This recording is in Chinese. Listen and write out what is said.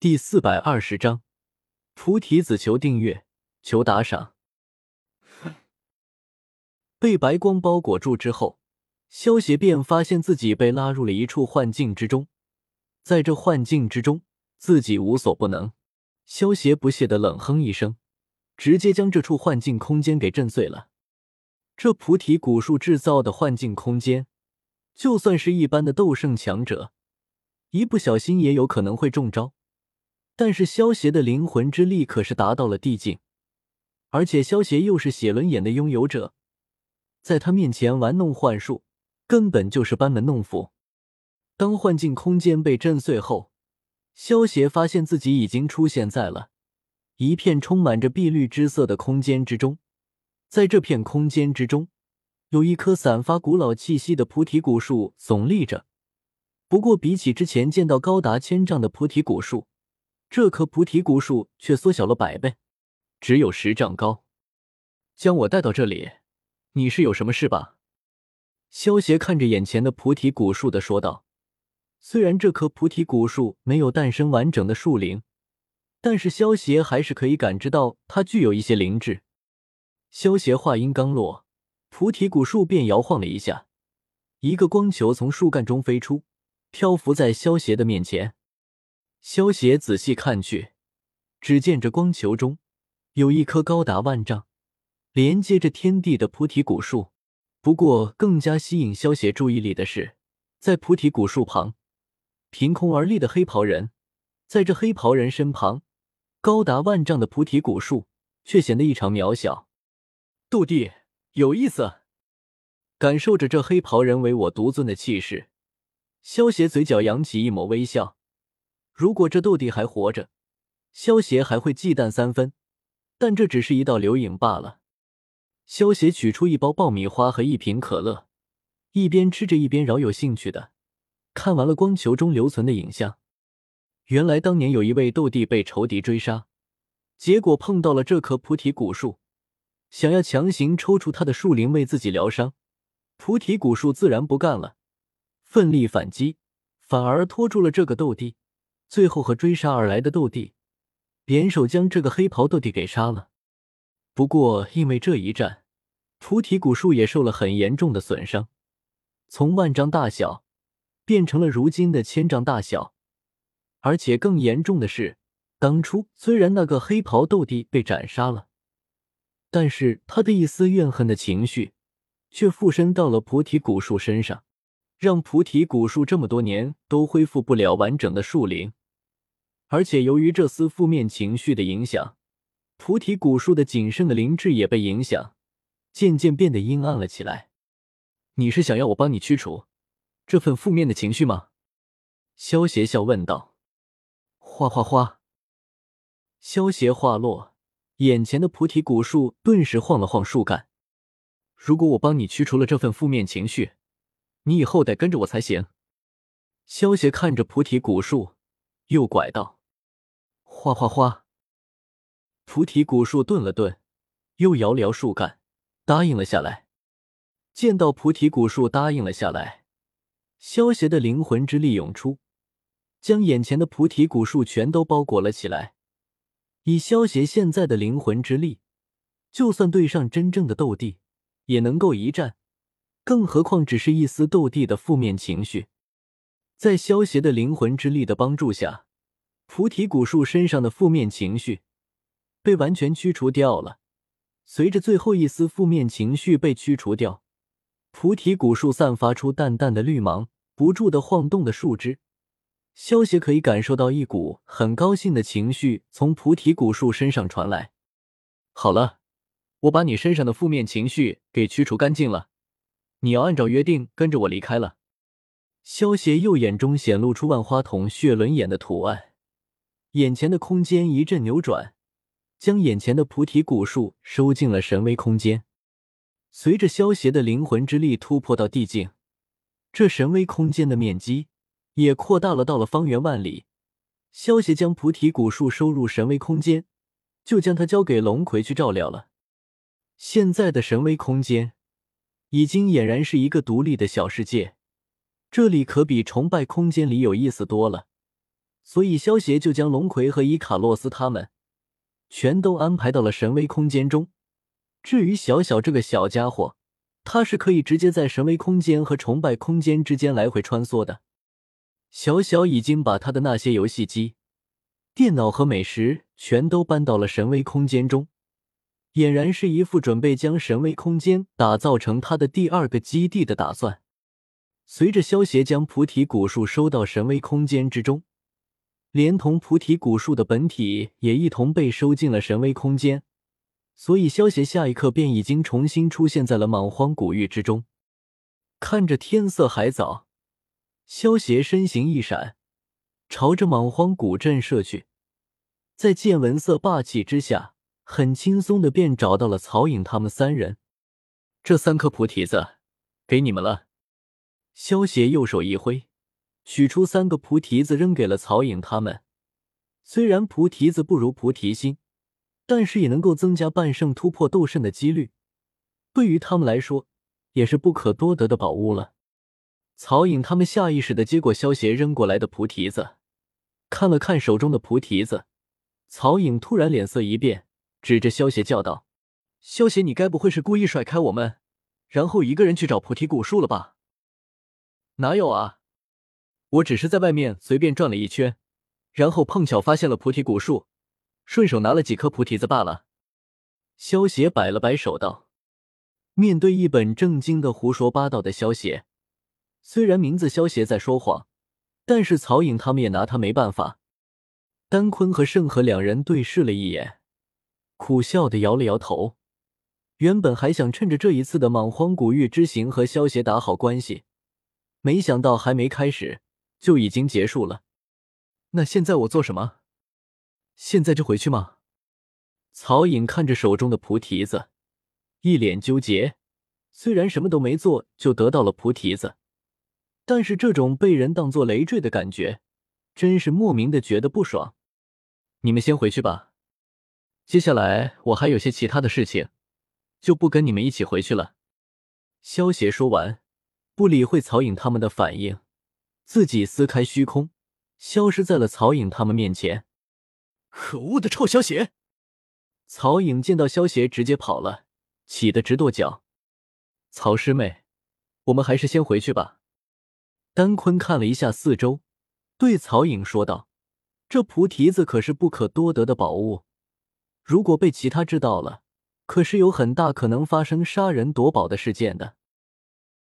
第四百二十章，菩提子求订阅，求打赏。被白光包裹住之后，萧协便发现自己被拉入了一处幻境之中，在这幻境之中，自己无所不能。萧协不屑的冷哼一声，直接将这处幻境空间给震碎了。这菩提古树制造的幻境空间，就算是一般的斗圣强者，一不小心也有可能会中招。但是萧协的灵魂之力可是达到了地境，而且萧协又是写轮眼的拥有者，在他面前玩弄幻术，根本就是班门弄斧。当幻境空间被震碎后，萧协发现自己已经出现在了一片充满着碧绿之色的空间之中。在这片空间之中，有一棵散发古老气息的菩提古树耸立着。不过，比起之前见到高达千丈的菩提古树，这棵菩提古树却缩小了百倍，只有十丈高。将我带到这里，你是有什么事吧？萧协看着眼前的菩提古树的说道。虽然这棵菩提古树没有诞生完整的树龄，但是萧协还是可以感知到它具有一些灵智。萧协话音刚落，菩提古树便摇晃了一下，一个光球从树干中飞出，漂浮在萧协的面前。萧协仔细看去，只见这光球中有一棵高达万丈、连接着天地的菩提古树。不过，更加吸引萧协注意力的是，在菩提古树旁，凭空而立的黑袍人。在这黑袍人身旁，高达万丈的菩提古树却显得异常渺小。杜帝有意思，感受着这黑袍人唯我独尊的气势，萧协嘴角扬起一抹微笑。如果这斗帝还活着，萧协还会忌惮三分，但这只是一道留影罢了。萧协取出一包爆米花和一瓶可乐，一边吃着一边饶有兴趣的看完了光球中留存的影像。原来当年有一位斗帝被仇敌追杀，结果碰到了这棵菩提古树，想要强行抽出他的树灵为自己疗伤，菩提古树自然不干了，奋力反击，反而拖住了这个斗帝。最后和追杀而来的斗帝联手将这个黑袍斗帝给杀了。不过因为这一战，菩提古树也受了很严重的损伤，从万丈大小变成了如今的千丈大小。而且更严重的是，当初虽然那个黑袍斗帝被斩杀了，但是他的一丝怨恨的情绪却附身到了菩提古树身上，让菩提古树这么多年都恢复不了完整的树龄。而且由于这丝负面情绪的影响，菩提古树的仅剩的灵智也被影响，渐渐变得阴暗了起来。你是想要我帮你驱除这份负面的情绪吗？萧邪笑问道。哗哗哗！萧邪话落，眼前的菩提古树顿时晃了晃树干。如果我帮你驱除了这份负面情绪，你以后得跟着我才行。萧邪看着菩提古树，又拐道。哗哗哗！菩提古树顿了顿，又摇了摇树干，答应了下来。见到菩提古树答应了下来，萧邪的灵魂之力涌出，将眼前的菩提古树全都包裹了起来。以萧邪现在的灵魂之力，就算对上真正的斗帝，也能够一战。更何况只是一丝斗帝的负面情绪，在萧邪的灵魂之力的帮助下。菩提古树身上的负面情绪被完全驱除掉了。随着最后一丝负面情绪被驱除掉，菩提古树散发出淡淡的绿芒，不住的晃动的树枝。萧协可以感受到一股很高兴的情绪从菩提古树身上传来。好了，我把你身上的负面情绪给驱除干净了，你要按照约定跟着我离开了。萧协右眼中显露出万花筒血轮眼的图案。眼前的空间一阵扭转，将眼前的菩提古树收进了神威空间。随着萧邪的灵魂之力突破到地境，这神威空间的面积也扩大了，到了方圆万里。萧邪将菩提古树收入神威空间，就将它交给龙葵去照料了。现在的神威空间已经俨然是一个独立的小世界，这里可比崇拜空间里有意思多了。所以萧协就将龙葵和伊卡洛斯他们全都安排到了神威空间中。至于小小这个小家伙，他是可以直接在神威空间和崇拜空间之间来回穿梭的。小小已经把他的那些游戏机、电脑和美食全都搬到了神威空间中，俨然是一副准备将神威空间打造成他的第二个基地的打算。随着萧协将菩提古树收到神威空间之中，连同菩提古树的本体也一同被收进了神威空间，所以萧协下一刻便已经重新出现在了莽荒古域之中。看着天色还早。萧协身形一闪，朝着莽荒古镇射去，在见闻色霸气之下，很轻松的便找到了曹颖他们三人。这三颗菩提子给你们了。萧协右手一挥，取出三个菩提子扔给了曹颖他们。虽然菩提子不如菩提心，但是也能够增加半圣突破斗圣的几率，对于他们来说也是不可多得的宝物了。曹颖他们下意识的接过萧协扔过来的菩提子，看了看手中的菩提子，曹颖突然脸色一变，指着萧协叫道：“萧协，你该不会是故意甩开我们，然后一个人去找菩提古树了吧？”“哪有啊，我只是在外面随便转了一圈，然后碰巧发现了菩提古树，顺手拿了几颗菩提子罢了。”萧协摆了摆手道：“面对一本正经的胡说八道的萧协。”虽然名字萧协在说谎，但是曹颖他们也拿他没办法。丹坤和盛和两人对视了一眼，苦笑的摇了摇头。原本还想趁着这一次的莽荒古域之行和萧协打好关系，没想到还没开始就已经结束了。那现在我做什么？现在就回去吗？曹颖看着手中的菩提子，一脸纠结。虽然什么都没做就得到了菩提子。但是这种被人当做累赘的感觉，真是莫名的觉得不爽。你们先回去吧，接下来我还有些其他的事情，就不跟你们一起回去了。萧协说完，不理会曹颖他们的反应，自己撕开虚空，消失在了曹颖他们面前。可恶的臭萧邪！曹颖见到萧邪直接跑了，气得直跺脚。曹师妹，我们还是先回去吧。丹坤看了一下四周，对曹颖说道：“这菩提子可是不可多得的宝物，如果被其他知道了，可是有很大可能发生杀人夺宝的事件的。”